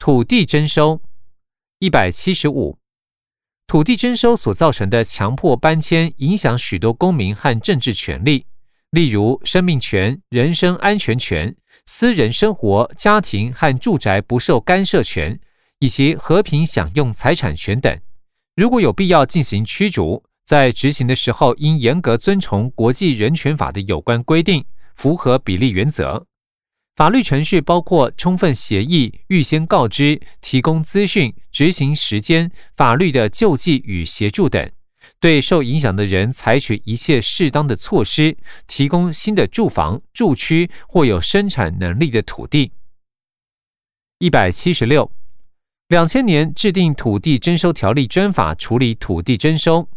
土地征收一百七十五，土地征收所造成的强迫搬迁，影响许多公民和政治权利，例如生命权、人身安全权、私人生活、家庭和住宅不受干涉权，以及和平享用财产权等。如果有必要进行驱逐，在执行的时候应严格遵从国际人权法的有关规定，符合比例原则。法律程序包括充分协议、预先告知、提供资讯、执行时间、法律的救济与协助等。对受影响的人采取一切适当的措施，提供新的住房、住区或有生产能力的土地。一百七十六，两千年制定土地征收条例专法处理土地征收，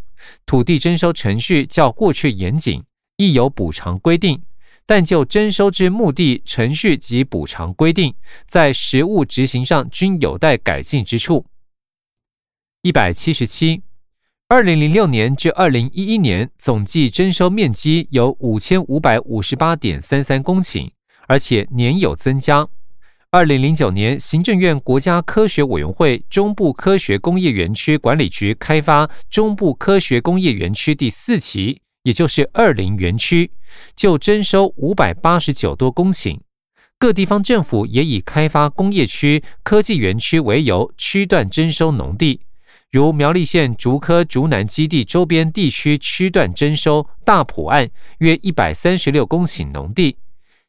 土地征收程序较过去严谨，亦有补偿规定。但就征收之目的、程序及补偿规定，在实务执行上均有待改进之处。一百七十七，二零零六年至二零一一年总计征收面积有五千五百五十八点三三公顷，而且年有增加。二零零九年，行政院国家科学委员会中部科学工业园区管理局开发中部科学工业园区第四期。也就是二零园区就征收五百八十九多公顷，各地方政府也以开发工业区、科技园区为由，区段征收农地，如苗栗县竹科竹南基地周边地区区段征收大埔案约一百三十六公顷农地。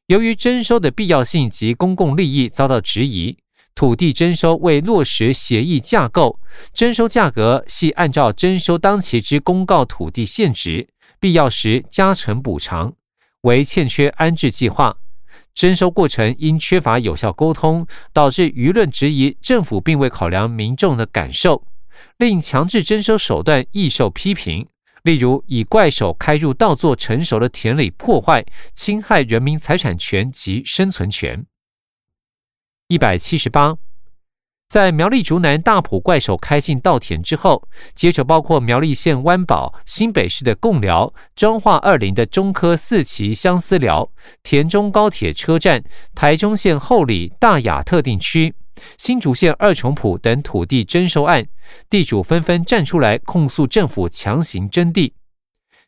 由于征收的必要性及公共利益遭到质疑，土地征收未落实协议架构，征收价格系按照征收当期之公告土地现值。必要时加成补偿，为欠缺安置计划。征收过程因缺乏有效沟通，导致舆论质疑政府并未考量民众的感受，令强制征收手段易受批评。例如，以怪手开入稻作成熟的田里破坏，侵害人民财产权及生存权。一百七十八。在苗栗竹南大埔怪手开进稻田之后，接着包括苗栗县湾宝、新北市的贡寮、彰化二林的中科四期相思寮、田中高铁车站、台中县后里大雅特定区、新竹县二重埔等土地征收案，地主纷纷站出来控诉政府强行征地。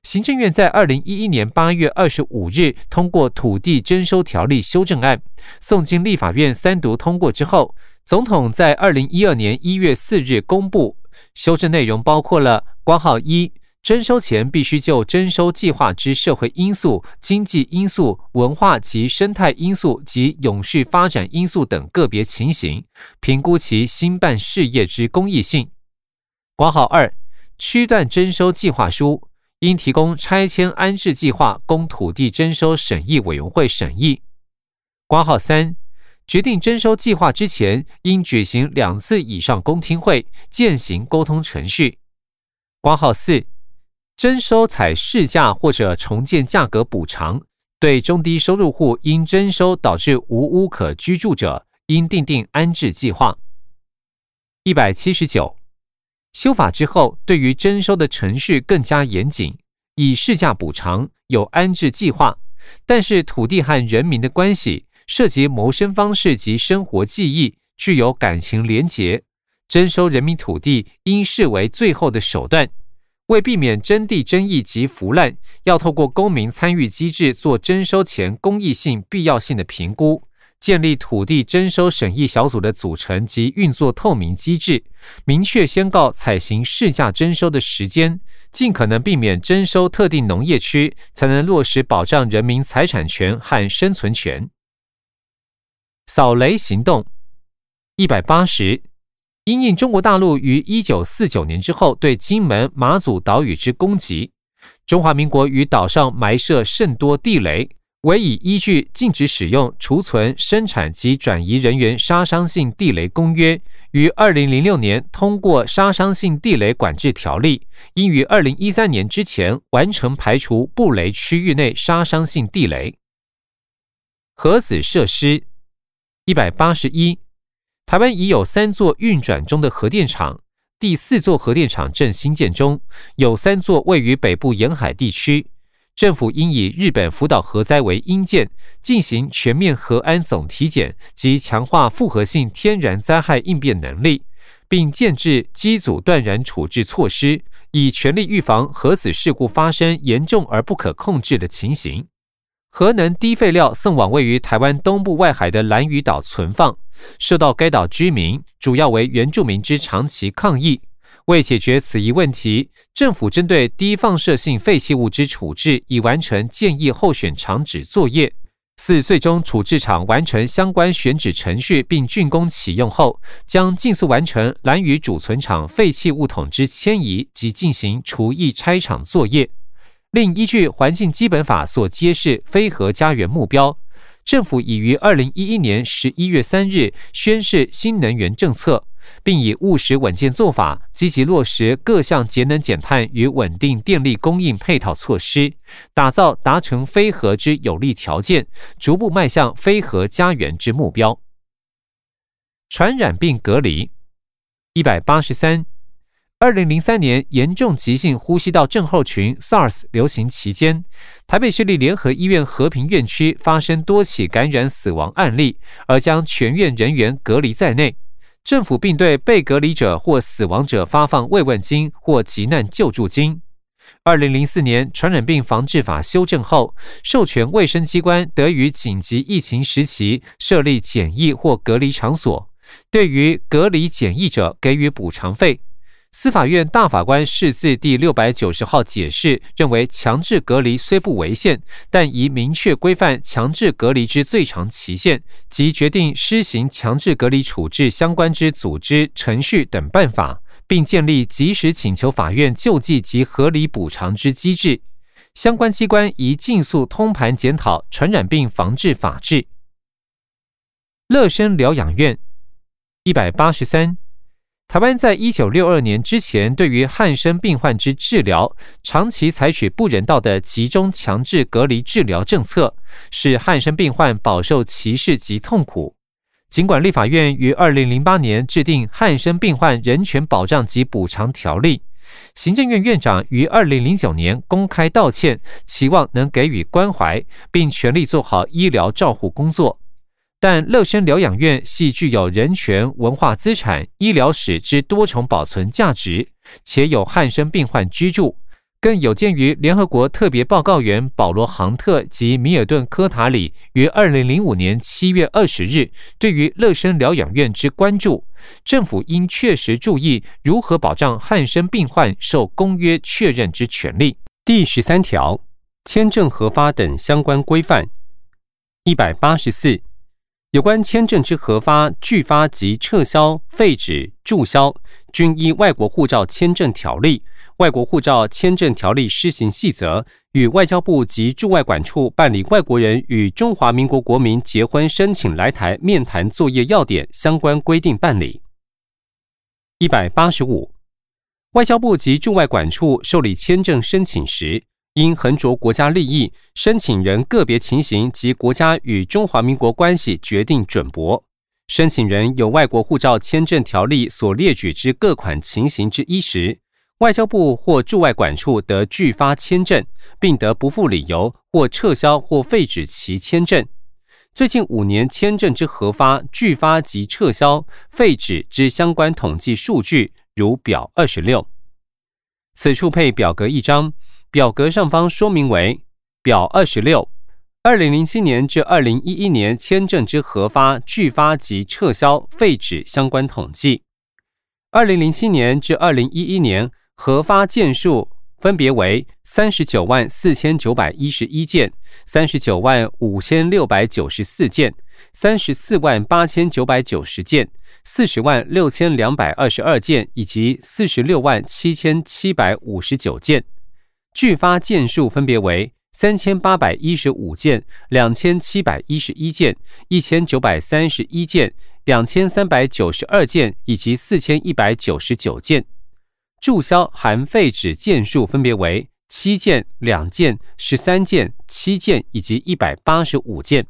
行政院在二零一一年八月二十五日通过土地征收条例修正案，送进立法院三读通过之后。总统在二零一二年一月四日公布修正内容，包括了挂号一：征收前必须就征收计划之社会因素、经济因素、文化及生态因素及永续发展因素等个别情形，评估其兴办事业之公益性。挂号二：区段征收计划书应提供拆迁安置计划，供土地征收审议委员会审议。挂号三。决定征收计划之前，应举行两次以上公听会，践行沟通程序。挂号四，征收采市价或者重建价格补偿，对中低收入户因征收导致无屋可居住者，应订定安置计划。一百七十九，修法之后，对于征收的程序更加严谨，以市价补偿，有安置计划，但是土地和人民的关系。涉及谋生方式及生活记忆，具有感情连结，征收人民土地应视为最后的手段。为避免征地争议及腐烂，要透过公民参与机制做征收前公益性、必要性的评估，建立土地征收审议小组的组成及运作透明机制，明确宣告采行市价征收的时间，尽可能避免征收特定农业区，才能落实保障人民财产权和生存权。扫雷行动一百八十，因应中国大陆于一九四九年之后对金门、马祖岛屿之攻击，中华民国于岛上埋设甚多地雷，唯已依据《禁止使用、储存、生产及转移人员杀伤性地雷公约》，于二零零六年通过《杀伤性地雷管制条例》，应于二零一三年之前完成排除布雷区域内杀伤性地雷。核子设施。一百八十一，台湾已有三座运转中的核电厂，第四座核电厂正新建中，有三座位于北部沿海地区。政府应以日本福岛核灾为因鉴，进行全面核安总体检及强化复合性天然灾害应变能力，并建制机组断然处置措施，以全力预防核子事故发生严重而不可控制的情形。核能低废料送往位于台湾东部外海的兰屿岛存放，受到该岛居民主要为原住民之长期抗议。为解决此一问题，政府针对低放射性废弃物之处置已完成建议候选厂址作业。四最终处置厂完成相关选址程序并竣工启用后，将尽速完成蓝屿主存厂废弃物桶之迁移及进行除役拆厂作业。另依据环境基本法所揭示非核家园目标，政府已于二零一一年十一月三日宣示新能源政策。并以务实稳健做法，积极落实各项节能减碳与稳定电力供应配套措施，打造达成非核之有利条件，逐步迈向非核家园之目标。传染病隔离一百八十三，二零零三年严重急性呼吸道症候群 SARS 流行期间，台北市立联合医院和平院区发生多起感染死亡案例，而将全院人员隔离在内。政府并对被隔离者或死亡者发放慰问金或急难救助金。二零零四年传染病防治法修正后，授权卫生机关得于紧急疫情时期设立检疫或隔离场所，对于隔离检疫者给予补偿费。司法院大法官释字第六百九十号解释认为，强制隔离虽不违宪，但宜明确规范强制隔离之最长期限及决定施行强制隔离处置相关之组织程序等办法，并建立及时请求法院救济及合理补偿之机制。相关机关宜尽速通盘检讨传染病防治法制。乐生疗养院一百八十三。台湾在一九六二年之前，对于汉生病患之治疗，长期采取不人道的集中强制隔离治疗政策，使汉生病患饱受歧视及痛苦。尽管立法院于二零零八年制定《汉生病患人权保障及补偿条例》，行政院院长于二零零九年公开道歉，期望能给予关怀，并全力做好医疗照护工作。但乐生疗养院系具有人权、文化资产、医疗史之多重保存价值，且有汉生病患居住，更有鉴于联合国特别报告员保罗·杭特及米尔顿·科塔里于二零零五年七月二十日对于乐生疗养院之关注，政府应确实注意如何保障汉生病患受公约确认之权利。第十三条，签证核发等相关规范。一百八十四。有关签证之核发、拒发及撤销、废止、注销，均依外国护照签证条例、外国护照签证条例施行细则与外交部及驻外管处办理外国人与中华民国国民结婚申请来台面谈作业要点相关规定办理。一百八十五，外交部及驻外管处受理签证申请时。因横着国家利益、申请人个别情形及国家与中华民国关系决定准驳，申请人有外国护照签证条例所列举之各款情形之一时，外交部或驻外管处得拒发签证，并得不附理由或撤销或废止其签证。最近五年签证之核发、拒发及撤销、废止之相关统计数据，如表二十六。此处配表格一张。表格上方说明为表二十六，二零零七年至二零一一年签证之核发、拒发及撤销、废止相关统计。二零零七年至二零一一年核发件数分别为三十九万四千九百一十一件、三十九万五千六百九十四件、三十四万八千九百九十件、四十万六千两百二十二件以及四十六万七千七百五十九件。拒发件数分别为三千八百一十五件、两千七百一十一件、一千九百三十一件、两千三百九十二件以及四千一百九十九件。注销含废纸件数分别为七件、两件、十三件、七件以及一百八十五件。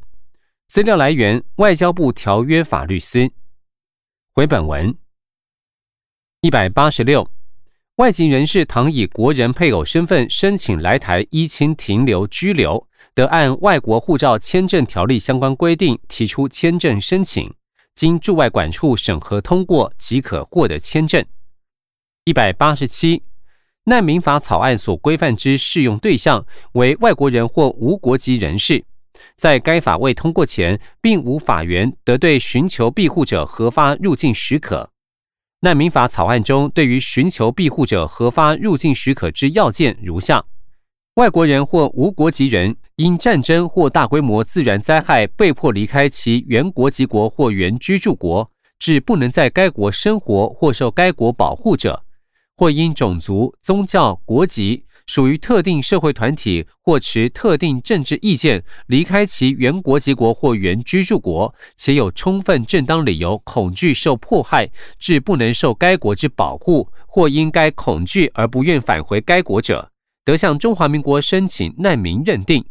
资料来源：外交部条约法律司。回本文一百八十六。外籍人士倘以国人配偶身份申请来台依亲停留居留，得按《外国护照签证条例》相关规定提出签证申请，经驻外管处审核通过即可获得签证。一百八十七，难民法草案所规范之适用对象为外国人或无国籍人士，在该法未通过前，并无法源得对寻求庇护者核发入境许可。难民法草案中，对于寻求庇护者核发入境许可之要件如下：外国人或无国籍人因战争或大规模自然灾害被迫离开其原国籍国或原居住国，致不能在该国生活或受该国保护者，或因种族、宗教、国籍。属于特定社会团体或持特定政治意见离开其原国籍国或原居住国，且有充分正当理由恐惧受迫害，致不能受该国之保护，或因该恐惧而不愿返回该国者，得向中华民国申请难民认定。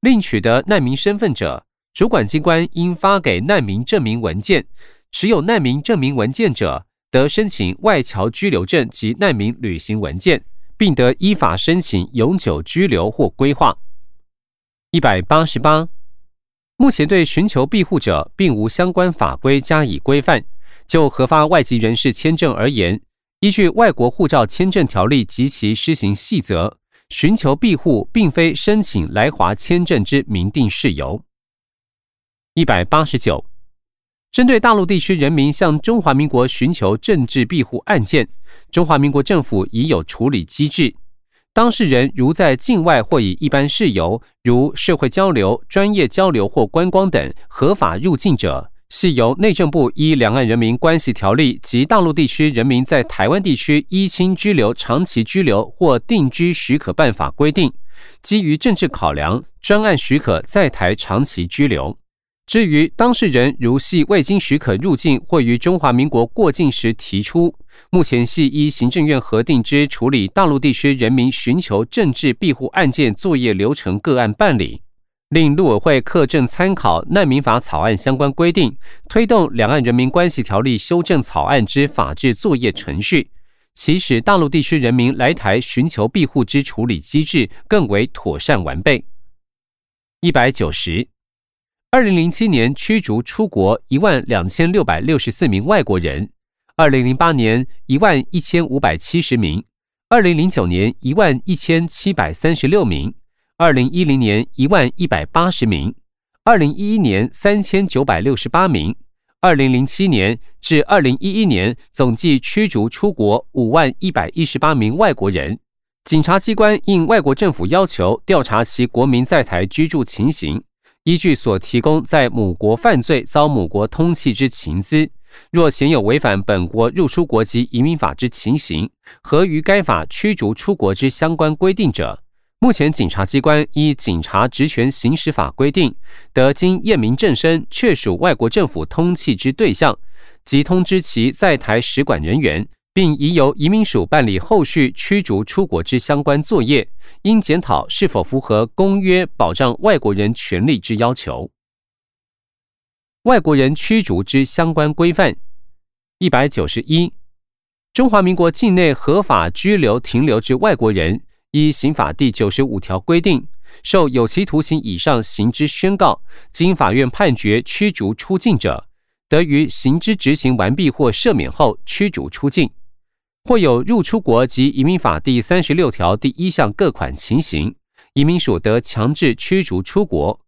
另取得难民身份者，主管机关应发给难民证明文件；持有难民证明文件者，得申请外侨居留证及难民旅行文件。并得依法申请永久居留或规划。一百八十八，目前对寻求庇护者并无相关法规加以规范。就核发外籍人士签证而言，依据《外国护照签证条例》及其施行细则，寻求庇护并非申请来华签证之明定事由。一百八十九。针对大陆地区人民向中华民国寻求政治庇护案件，中华民国政府已有处理机制。当事人如在境外或以一般事由，如社会交流、专业交流或观光等合法入境者，系由内政部依《两岸人民关系条例》及大陆地区人民在台湾地区依亲居留、长期居留或定居许可办法规定，基于政治考量，专案许可在台长期居留。至于当事人如系未经许可入境或于中华民国过境时提出，目前系依行政院核定之处理大陆地区人民寻求政治庇护案件作业流程个案办理，令陆委会课正参考难民法草案相关规定，推动两岸人民关系条例修正草案之法制作业程序，其使大陆地区人民来台寻求庇护之处理机制更为妥善完备。一百九十。二零零七年驱逐出国一万两千六百六十四名外国人，二零零八年一万一千五百七十名，二零零九年一万一千七百三十六名，二零一零年一万一百八十名，二零一一年三千九百六十八名，二零零七年至二零一一年总计驱逐出国五万一百一十八名外国人。警察机关应外国政府要求调查其国民在台居住情形。依据所提供在母国犯罪遭母国通缉之情资，若显有违反本国入出国及移民法之情形，合于该法驱逐出国之相关规定者，目前警察机关依《警察职权行使法》规定，得经验明正身，确属外国政府通缉之对象，即通知其在台使馆人员。并已由移民署办理后续驱逐出国之相关作业，应检讨是否符合公约保障外国人权利之要求。外国人驱逐之相关规范一百九十一，中华民国境内合法居留停留之外国人，依刑法第九十五条规定，受有期徒刑以上刑之宣告，经法院判决驱逐出境者，得于刑之执行完毕或赦免后驱逐出境。或有入出国及移民法第三十六条第一项各款情形，移民署得强制驱逐出国。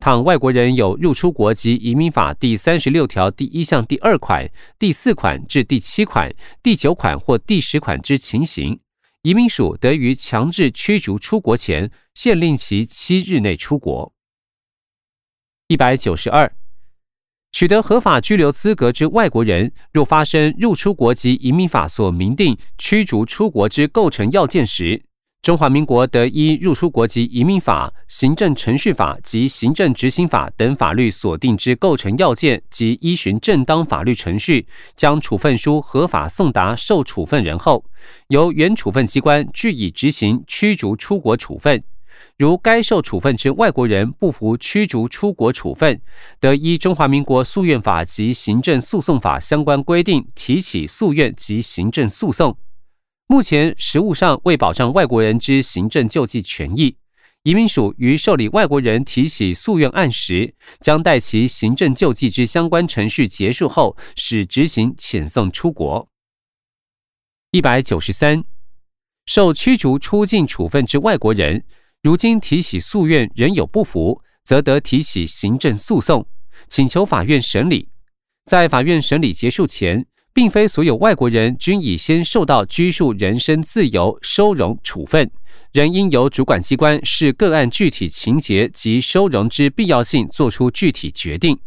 倘外国人有入出国及移民法第三十六条第一项第二款、第四款至第七款、第九款或第十款之情形，移民署得于强制驱逐出国前限令其七日内出国。一百九十二。取得合法居留资格之外国人，若发生入出国及移民法所明定驱逐出国之构成要件时，中华民国得依入出国及移民法、行政程序法及行政执行法等法律所定之构成要件，及依循正当法律程序，将处分书合法送达受处分人后，由原处分机关据以执行驱逐出国处分。如该受处分之外国人不服驱逐出国处分，得依中华民国诉愿法及行政诉讼法相关规定提起诉愿及行政诉讼。目前实务上为保障外国人之行政救济权益，移民署于受理外国人提起诉愿案时，将待其行政救济之相关程序结束后，使执行遣送出国。一百九十三，受驱逐出境处分之外国人，如今提起诉愿仍有不服，则得提起行政诉讼，请求法院审理。在法院审理结束前，并非所有外国人均已先受到拘束人身自由收容处分，仍应由主管机关视个案具体情节及收容之必要性作出具体决定。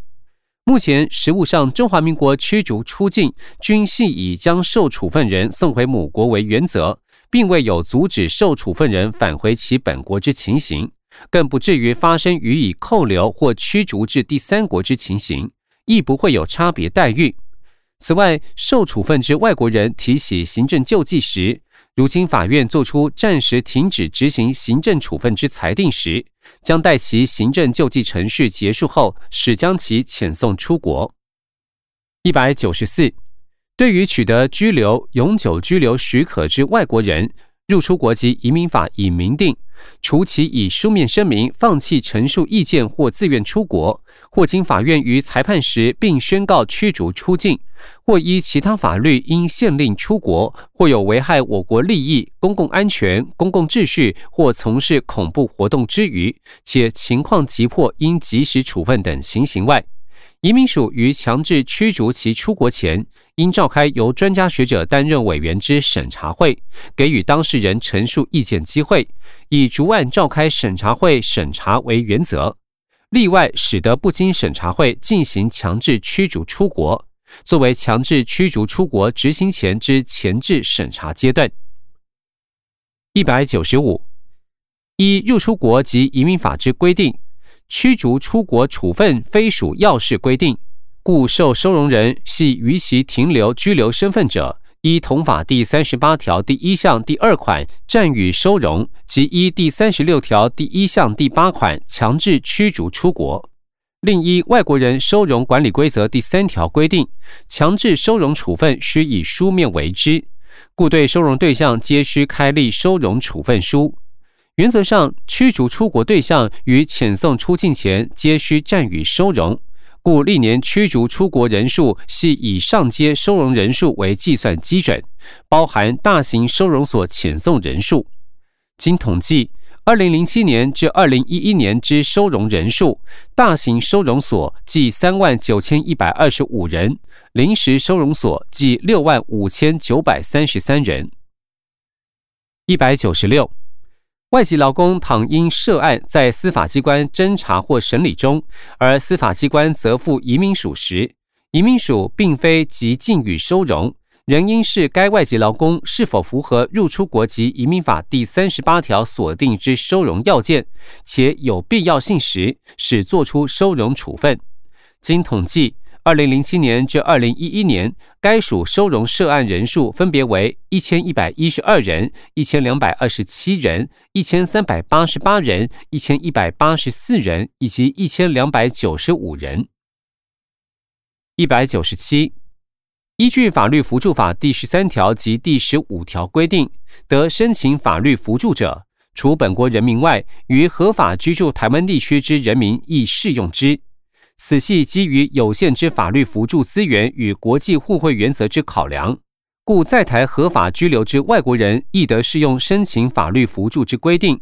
目前实务上，中华民国驱逐出境均系以将受处分人送回母国为原则，并未有阻止受处分人返回其本国之情形，更不至于发生予以扣留或驱逐至第三国之情形。亦不会有差别待遇。此外，受处分之外国人提起行政救济时，如今法院作出暂时停止执行行政处分之裁定时，将待其行政救济程序结束后，始将其遣送出国。一百九十四，对于取得居留永久居留许可之外国人。入出国及移民法已明定，除其以书面声明放弃陈述意见或自愿出国，或经法院于裁判时并宣告驱逐出境，或依其他法律应限令出国，或有危害我国利益、公共安全、公共秩序或从事恐怖活动之余，且情况急迫应及时处分等情形外。移民署于强制驱逐其出国前，应召开由专家学者担任委员之审查会，给予当事人陈述意见机会，以逐案召开审查会审查为原则。例外使得不经审查会进行强制驱逐出国，作为强制驱逐出国执行前之前置审查阶段。一百九十五，依入出国及移民法之规定。驱逐出国处分非属要事规定，故受收容人系逾期停留居留身份者，依同法第三十八条第一项第二款暂予收容，及依第三十六条第一项第八款强制驱逐出国。另一外国人收容管理规则第三条规定，强制收容处分需以书面为之，故对收容对象皆需开立收容处分书。原则上，驱逐出国对象与遣送出境前皆需暂予收容，故历年驱逐出国人数系以上阶收容人数为计算基准，包含大型收容所遣送人数。经统计，二零零七年至二零一一年之收容人数，大型收容所计三万九千一百二十五人，临时收容所计六万五千九百三十三人。一百九十六。外籍劳工倘因涉案在司法机关侦查或审理中，而司法机关责付移民署时，移民署并非即禁予收容，仍应视该外籍劳工是否符合入出国及移民法第三十八条所定之收容要件，且有必要性时，使作出收容处分。经统计。二零零七年至二零一一年，该署收容涉案人数分别为一千一百一十二人、一千两百二十七人、一千三百八十八人、一千一百八十四人以及一千两百九十五人。一百九十七，依据法律扶助法第十三条及第十五条规定，得申请法律扶助者，除本国人民外，于合法居住台湾地区之人民亦适用之。此系基于有限之法律扶助资源与国际互惠原则之考量，故在台合法居留之外国人亦得适用申请法律扶助之规定。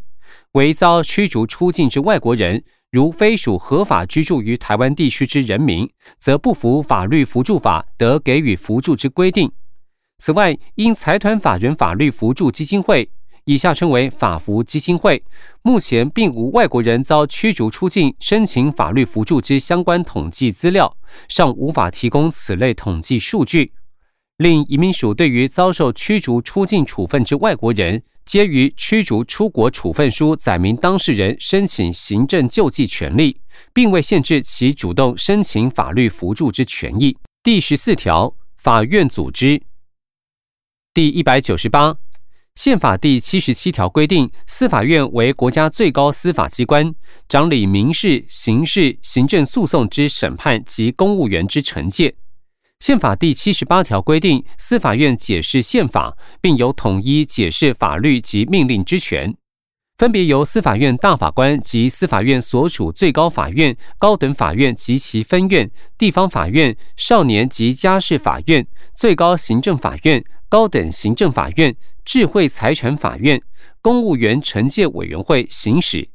为遭驱逐出境之外国人，如非属合法居住于台湾地区之人民，则不符法律扶助法得给予扶助之规定。此外，因财团法人法律扶助基金会。以下称为法服基金会，目前并无外国人遭驱逐出境申请法律扶助之相关统计资料，尚无法提供此类统计数据。另移民署对于遭受驱逐出境处分之外国人，皆于驱逐出国处分书载明当事人申请行政救济权利，并未限制其主动申请法律扶助之权益。第十四条，法院组织。第一百九十八。宪法第七十七条规定，司法院为国家最高司法机关，掌理民事、刑事、行政诉讼之审判及公务员之惩戒。宪法第七十八条规定，司法院解释宪法，并有统一解释法律及命令之权，分别由司法院大法官及司法院所属最高法院、高等法院及其分院、地方法院、少年及家事法院、最高行政法院、高等行政法院、智慧财产法院、公务员惩戒委员会行使。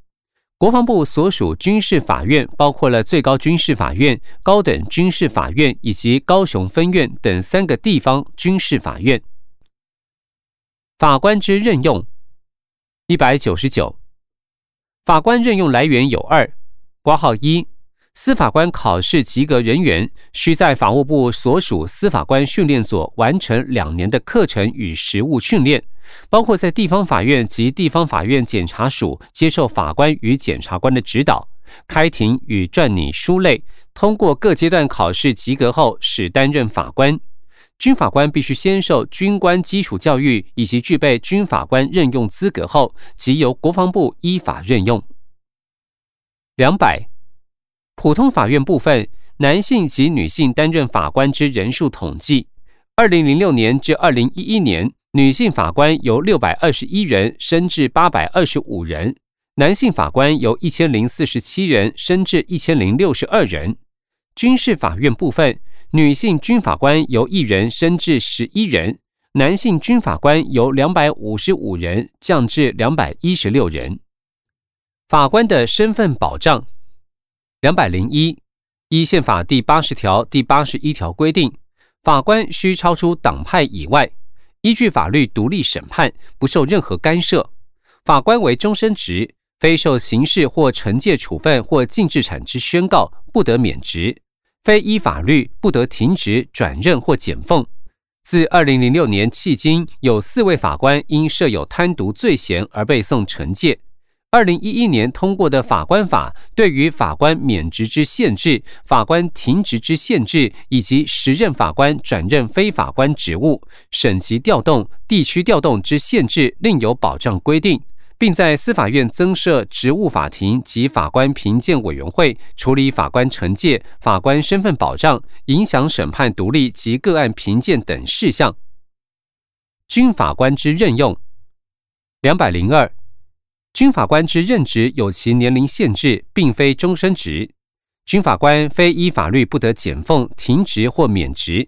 国防部所属军事法院包括了最高军事法院、高等军事法院以及高雄分院等三个地方军事法院。法官之任用，一百九十九。法官任用来源有二：挂号一，司法官考试及格人员需在法务部所属司法官训练所完成两年的课程与实务训练。包括在地方法院及地方法院检察署接受法官与检察官的指导，开庭与撰拟书类，通过各阶段考试及格后，始担任法官。军法官必须先受军官基础教育，以及具备军法官任用资格后，即由国防部依法任用。两百，普通法院部分男性及女性担任法官之人数统计，二零零六年至二零一一年。女性法官由六百二十一人升至八百二十五人，男性法官由一千零四十七人升至一千零六十二人。军事法院部分，女性军法官由一人升至十一人，男性军法官由两百五十五人降至两百一十六人。法官的身份保障，两百零一，依宪法第八十条、第八十一条规定，法官需超出党派以外。依据法律独立审判，不受任何干涉。法官为终身职，非受刑事或惩戒处分或禁制产之宣告，不得免职；非依法律不得停职、转任或减俸。自二零零六年迄今，有四位法官因设有贪渎罪嫌而被送惩戒。二零一一年通过的法官法，对于法官免职之限制、法官停职之限制，以及时任法官转任非法官职务、省级调动、地区调动之限制，另有保障规定，并在司法院增设职务法庭及法官评鉴委员会，处理法官惩戒、法官身份保障、影响审判独立及个案评鉴等事项。军法官之任用，两百零二。军法官之任职有其年龄限制，并非终身职。军法官非依法律不得减俸、停职或免职，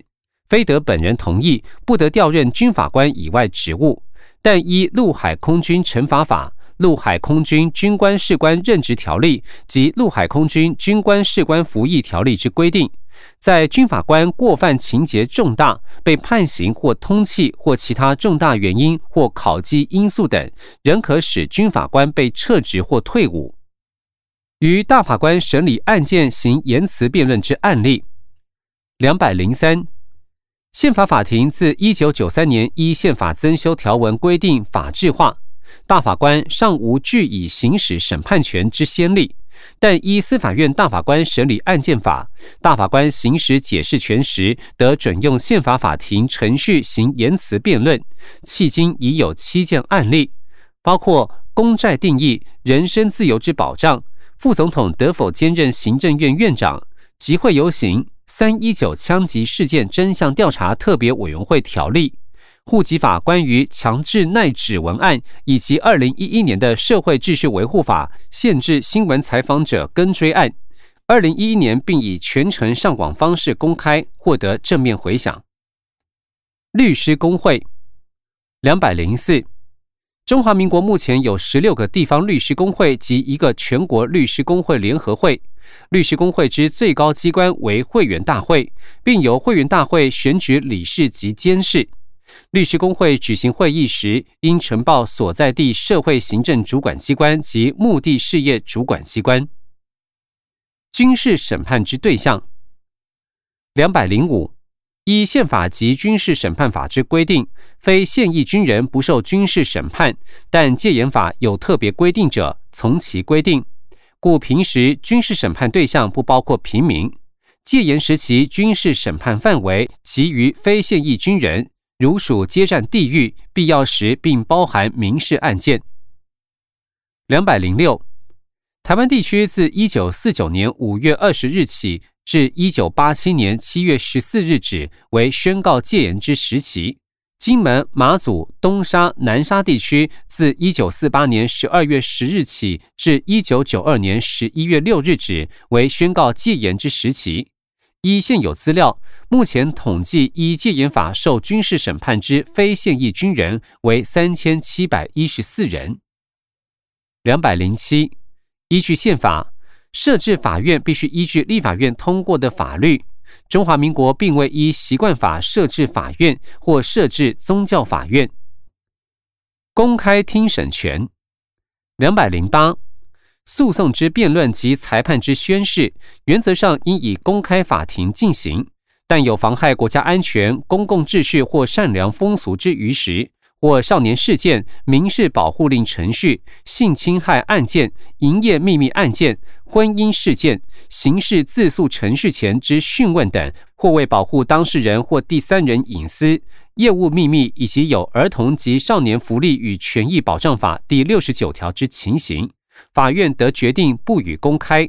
非得本人同意不得调任军法官以外职务。但依陆海空军惩罚法、陆海空军军官士官任职条例及陆海空军军官士官服役条例之规定。在军法官过犯情节重大、被判刑或通缉或其他重大原因或考绩因素等，仍可使军法官被撤职或退伍。于大法官审理案件行言辞辩论之案例，两百零三，宪法法庭自一九九三年依宪法增修条文规定法制化，大法官尚无据以行使审判权之先例。但依司法院大法官审理案件法，大法官行使解释权时，得准用宪法法庭程序行言辞辩论。迄今已有七件案例，包括公债定义、人身自由之保障、副总统得否兼任行政院院长、集会游行、三一九枪击事件真相调查特别委员会条例。户籍法关于强制耐指纹案，以及二零一一年的社会秩序维护法限制新闻采访者跟追案，二零一一年并以全程上网方式公开，获得正面回响。律师工会两百零四，中华民国目前有十六个地方律师工会及一个全国律师工会联合会，律师工会之最高机关为会员大会，并由会员大会选举理事及监事。律师工会举行会议时，应呈报所在地社会行政主管机关及目的事业主管机关。军事审判之对象，两百零五，依宪法及军事审判法之规定，非现役军人不受军事审判，但戒严法有特别规定者，从其规定。故平时军事审判对象不包括平民。戒严时期军事审判范围，其余非现役军人。如属接战地域，必要时并包含民事案件。两百零六，台湾地区自一九四九年五月二十日起，至一九八七年七月十四日止为宣告戒严之时期。金门、马祖、东沙、南沙地区自一九四八年十二月十日起至一九九二年十一月六日止为宣告戒严之时期。依现有资料，目前统计依戒严法受军事审判之非现役军人为三千七百一十四人。两百零七，依据宪法，设置法院必须依据立法院通过的法律。中华民国并未依习惯法设置法院或设置宗教法院。公开听审权，两百零八，诉讼之辩论及裁判之宣誓，原则上应以公开法庭进行。但有妨害国家安全、公共秩序或善良风俗之余时，或少年事件、民事保护令程序、性侵害案件、营业秘密案件、婚姻事件、刑事自诉程序前之讯问等，或为保护当事人或第三人隐私、业务秘密，以及有儿童及少年福利与权益保障法第六十九条之情形，法院得决定不予公开。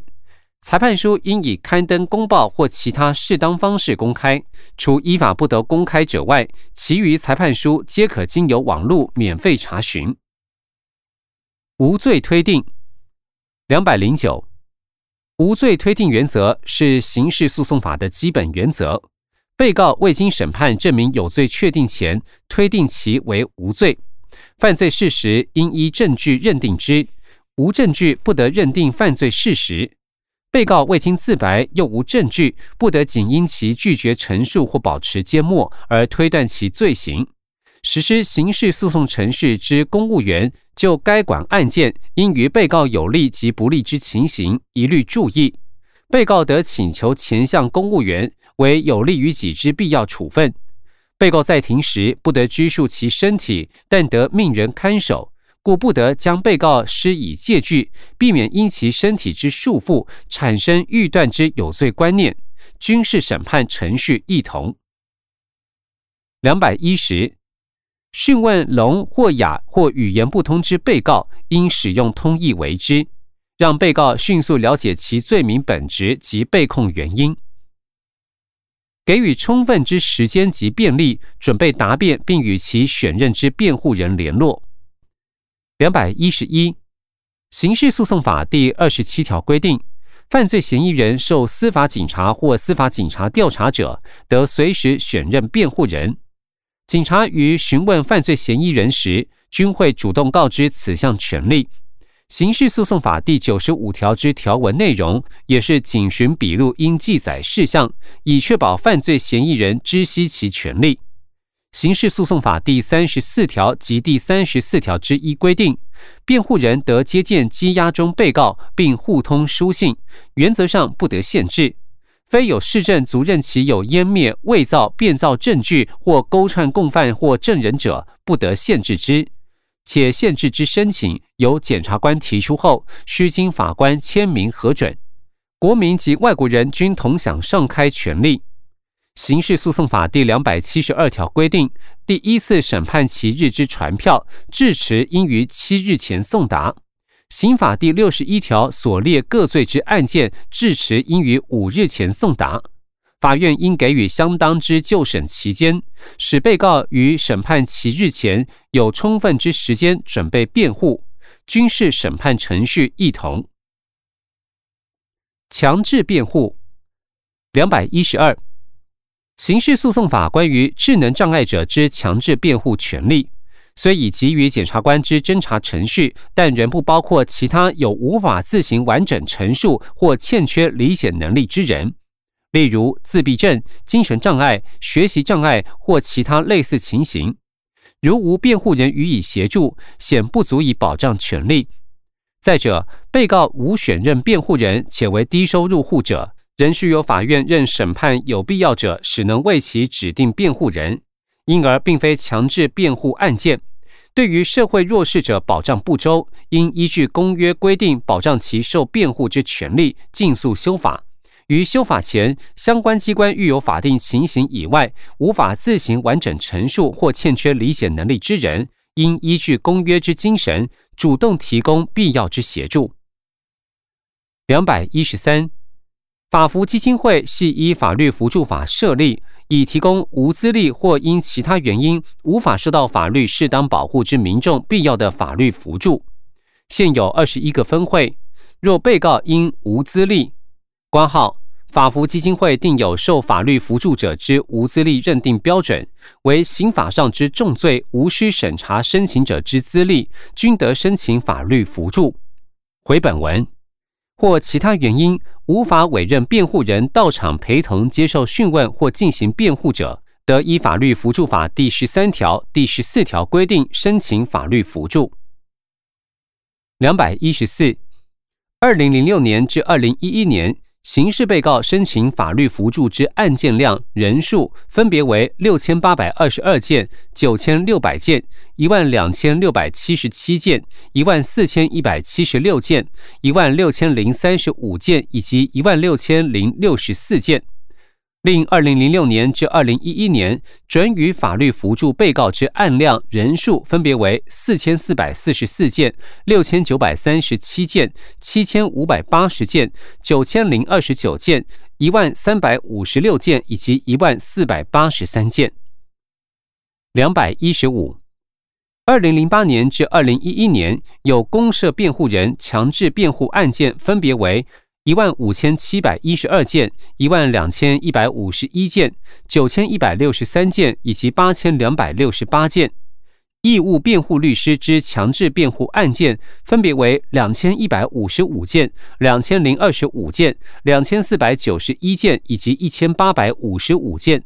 裁判书应以刊登公报或其他适当方式公开，除依法不得公开者外，其余裁判书皆可经由网络免费查询。无罪推定两百零九，无罪推定原则是刑事诉讼法的基本原则。被告未经审判证明有罪确定前，推定其为无罪。犯罪事实应依证据认定之，无证据不得认定犯罪事实。被告未经自白又无证据，不得仅因其拒绝陈述或保持缄默而推断其罪行。实施刑事诉讼程序之公务员，就该管案件应于被告有利及不利之情形，一律注意。被告得请求前项公务员为有利于己之必要处分。被告在庭时不得拘束其身体，但得命人看守。故不得将被告施以戒具，避免因其身体之束缚产生预断之有罪观念。军事审判程序一同。两百一十，讯问聋或哑或语言不通之被告，应使用通译为之，让被告迅速了解其罪名本质及被控原因。给予充分之时间及便利，准备答辩，并与其选任之辩护人联络。两百一十一，刑事诉讼法第二十七条规定，犯罪嫌疑人受司法警察或司法警察调查者，得随时选任辩护人。警察于询问犯罪嫌疑人时，均会主动告知此项权利。刑事诉讼法第九十五条之条文内容，也是警询笔录应记载事项，以确保犯罪嫌疑人知悉其权利。刑事诉讼法第三十四条及第三十四条之一规定，辩护人得接见羁押中被告，并互通书信，原则上不得限制。非有事证足认其有湮灭、伪造、变造证据或勾串共犯或证人者，不得限制之。且限制之申请由检察官提出后，需经法官签名核准。国民及外国人均同享上开权利。刑事诉讼法第两百七十二条规定，第一次审判期日之传票至迟应于七日前送达。刑法第六十一条所列各罪之案件至迟应于五日前送达。法院应给予相当之就审期间，使被告于审判期日前有充分之时间准备辩护。军事审判程序一同。强制辩护两百一十二。刑事诉讼法关于智能障碍者之强制辩护权利，虽已给予检察官之侦查程序，但仍不包括其他有无法自行完整陈述或欠缺理解能力之人，例如自闭症、精神障碍、学习障碍或其他类似情形。如无辩护人予以协助，显不足以保障权利。再者，被告无选任辩护人且为低收入户者。仍需由法院任审判有必要者，使能为其指定辩护人，因而并非强制辩护案件。对于社会弱势者保障不周，应依据公约规定保障其受辩护之权利，尽速修法。于修法前，相关机关遇有法定情形以外无法自行完整陈述或欠缺理解能力之人，应依据公约之精神，主动提供必要之协助。两百一十三。法服基金会系依法律扶助法设立，以提供无资历或因其他原因无法受到法律适当保护之民众必要的法律扶助。现有二十一个分会，若被告因无资历，关号。法服基金会定有受法律扶助者之无资历认定标准，为刑法上之重罪，无需审查申请者之资历，均得申请法律扶助。回本文或其他原因无法委任辩护人到场陪同接受讯问或进行辩护者，得依法律扶助法第十三条、第十四条规定申请法律扶助。两百一十四，二零零六年至二零一一年。刑事被告申请法律扶助之案件量人数分别为六千八百二十二件、九千六百件、一万两千六百七十七件、一万四千一百七十六件、一万六千零三十五件以及一万六千零六十四件。另，二零零六年至二零一一年准予法律扶助被告之案量人数分别为四千四百四十四件、六千九百三十七件、七千五百八十件、九千零二十九件、一万三百五十六件以及一万四百八十三件。两百一十五，二零零八年至二零一一年有公设辩护人强制辩护案件分别为。一万五千七百一十二件，一万两千一百五十一件，九千一百六十三件，以及八千两百六十八件。义务辩护律师之强制辩护案件分别为两千一百五十五件、两千零二十五件、两千四百九十一件，以及一千八百五十五件。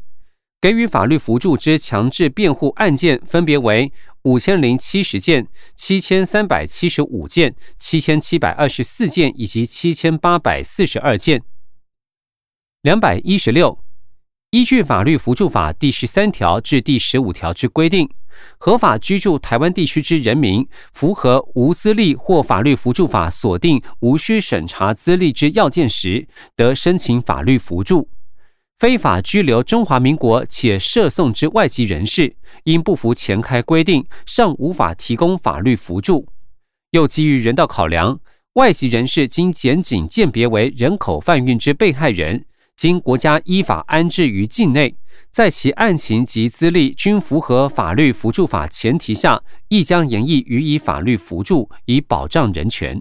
给予法律扶助之强制辩护案件分别为五千零七十件、七千三百七十五件、七千七百二十四件以及七千八百四十二件。两百一十六，依据法律扶助法第十三条至第十五条之规定，合法居住台湾地区之人民，符合无资历或法律扶助法锁定无需审查资历之要件时，得申请法律扶助。非法拘留中华民国且涉送之外籍人士，因不服前开规定，尚无法提供法律扶助。又基于人道考量，外籍人士经检警鉴别为人口贩运之被害人，经国家依法安置于境内，在其案情及资历均符合法律扶助法前提下，亦将严议予以法律扶助，以保障人权。